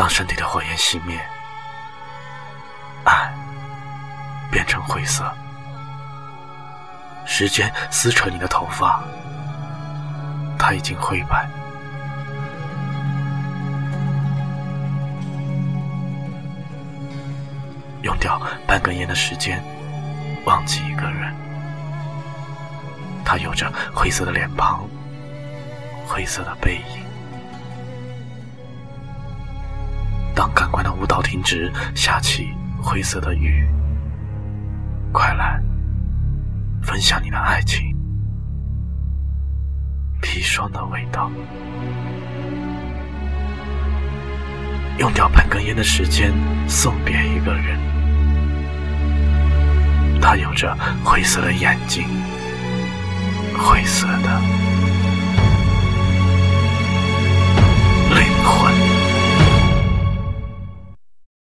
当身体的火焰熄灭，爱变成灰色，时间撕扯你的头发，它已经灰白。用掉半根烟的时间，忘记一个人。他有着灰色的脸庞，灰色的背影。舞蹈停止，下起灰色的雨，快来分享你的爱情，砒霜的味道。用掉半根烟的时间，送别一个人。他有着灰色的眼睛，灰色的。